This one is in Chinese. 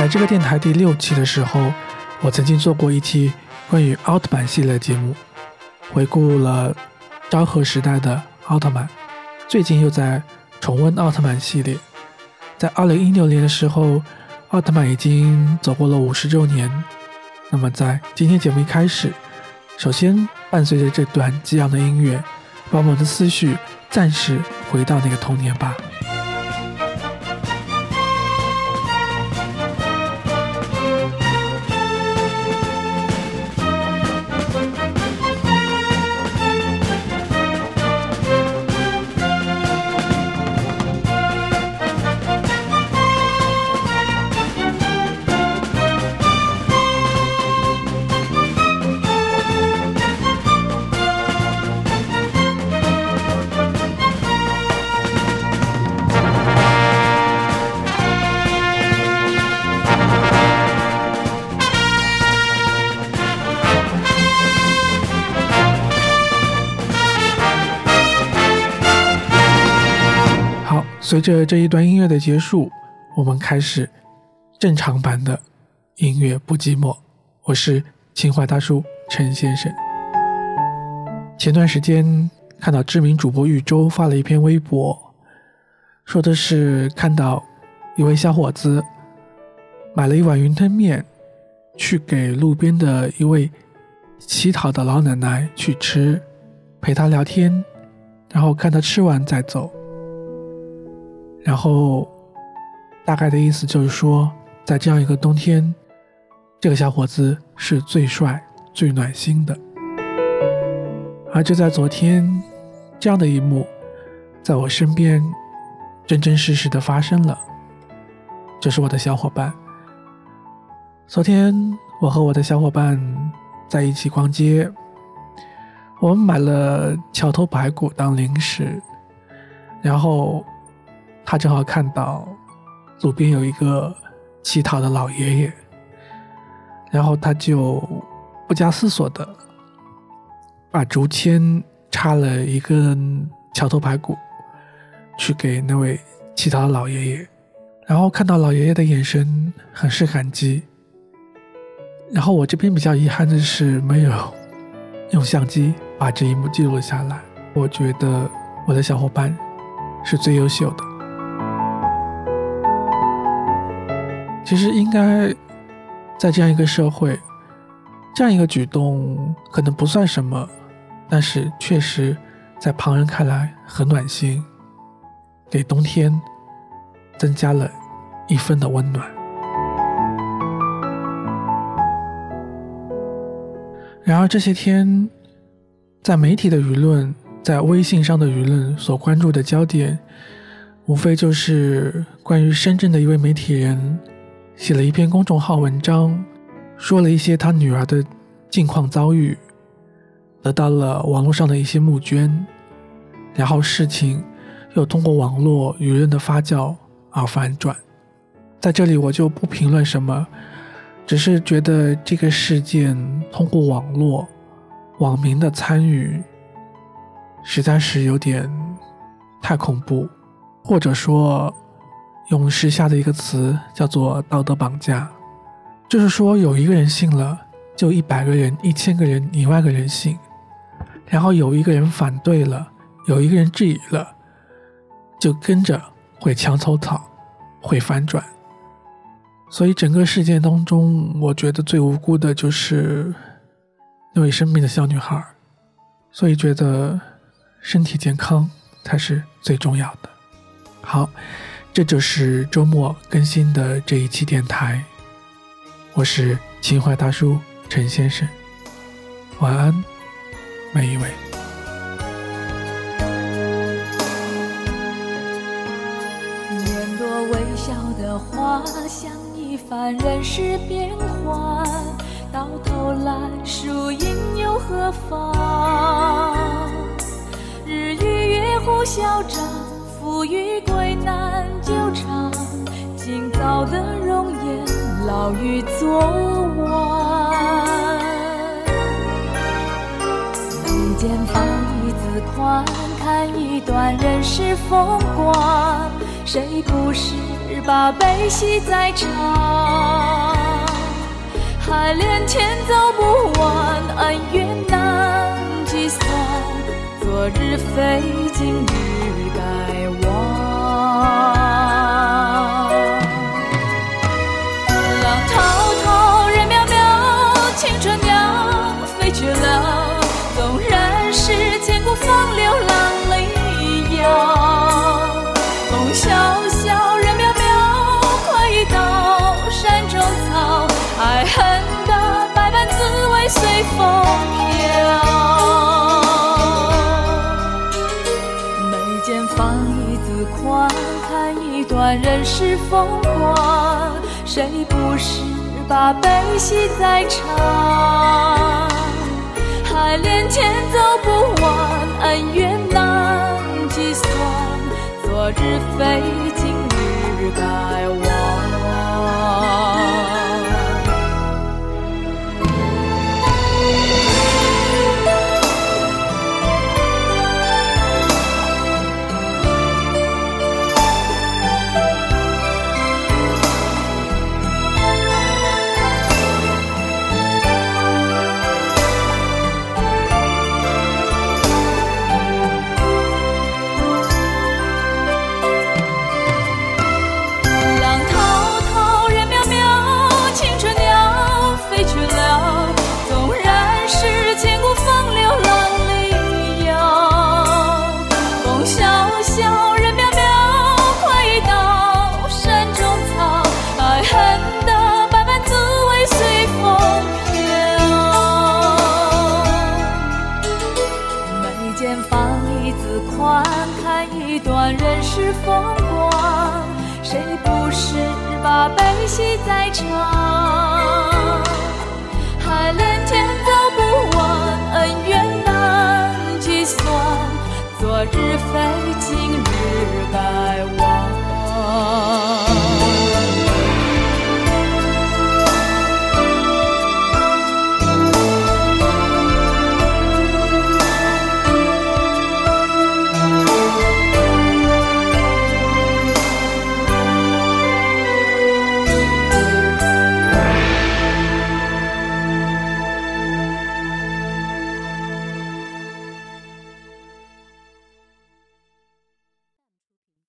在这个电台第六期的时候，我曾经做过一期关于奥特曼系列节目，回顾了昭和时代的奥特曼。最近又在重温奥特曼系列。在二零一六年的时候，奥特曼已经走过了五十周年。那么在今天节目一开始，首先伴随着这段激昂的音乐，把我们的思绪暂时回到那个童年吧。随着这一段音乐的结束，我们开始正常版的音乐不寂寞。我是情怀大叔陈先生。前段时间看到知名主播玉州发了一篇微博，说的是看到一位小伙子买了一碗云吞面，去给路边的一位乞讨的老奶奶去吃，陪她聊天，然后看她吃完再走。然后，大概的意思就是说，在这样一个冬天，这个小伙子是最帅、最暖心的。而就在昨天，这样的一幕，在我身边真真实实的发生了。这是我的小伙伴。昨天，我和我的小伙伴在一起逛街，我们买了桥头排骨当零食，然后。他正好看到路边有一个乞讨的老爷爷，然后他就不加思索的把竹签插了一根桥头排骨，去给那位乞讨的老爷爷，然后看到老爷爷的眼神很是感激。然后我这边比较遗憾的是没有用相机把这一幕记录了下来。我觉得我的小伙伴是最优秀的。其实应该在这样一个社会，这样一个举动可能不算什么，但是确实在旁人看来很暖心，给冬天增加了一分的温暖。然而这些天，在媒体的舆论，在微信上的舆论所关注的焦点，无非就是关于深圳的一位媒体人。写了一篇公众号文章，说了一些他女儿的近况遭遇，得到了网络上的一些募捐，然后事情又通过网络舆论的发酵而反转。在这里我就不评论什么，只是觉得这个事件通过网络网民的参与，实在是有点太恐怖，或者说。用时下的一个词叫做“道德绑架”，就是说有一个人信了，就一百个人、一千个人、一万个人信，然后有一个人反对了，有一个人质疑了，就跟着会墙头草，会反转。所以整个事件当中，我觉得最无辜的就是那位生病的小女孩。所以觉得身体健康才是最重要的。好。这就是周末更新的这一期电台，我是情怀大叔陈先生，晚安，每一位。年多微笑的花，像一番人世变幻，到头来输赢又何妨？日与月互消长。富与难久长今早的容颜老于昨晚眉间放一字宽看一段人世风光谁不是把悲喜在尝海连天走不完恩怨难计算昨日非今日。狂看一段人世风光谁不是把悲喜在尝海连天走不完恩怨难计算昨日非今日该忘风光谁不是把悲喜在尝海连天走不完恩怨难计算昨日非今日该忘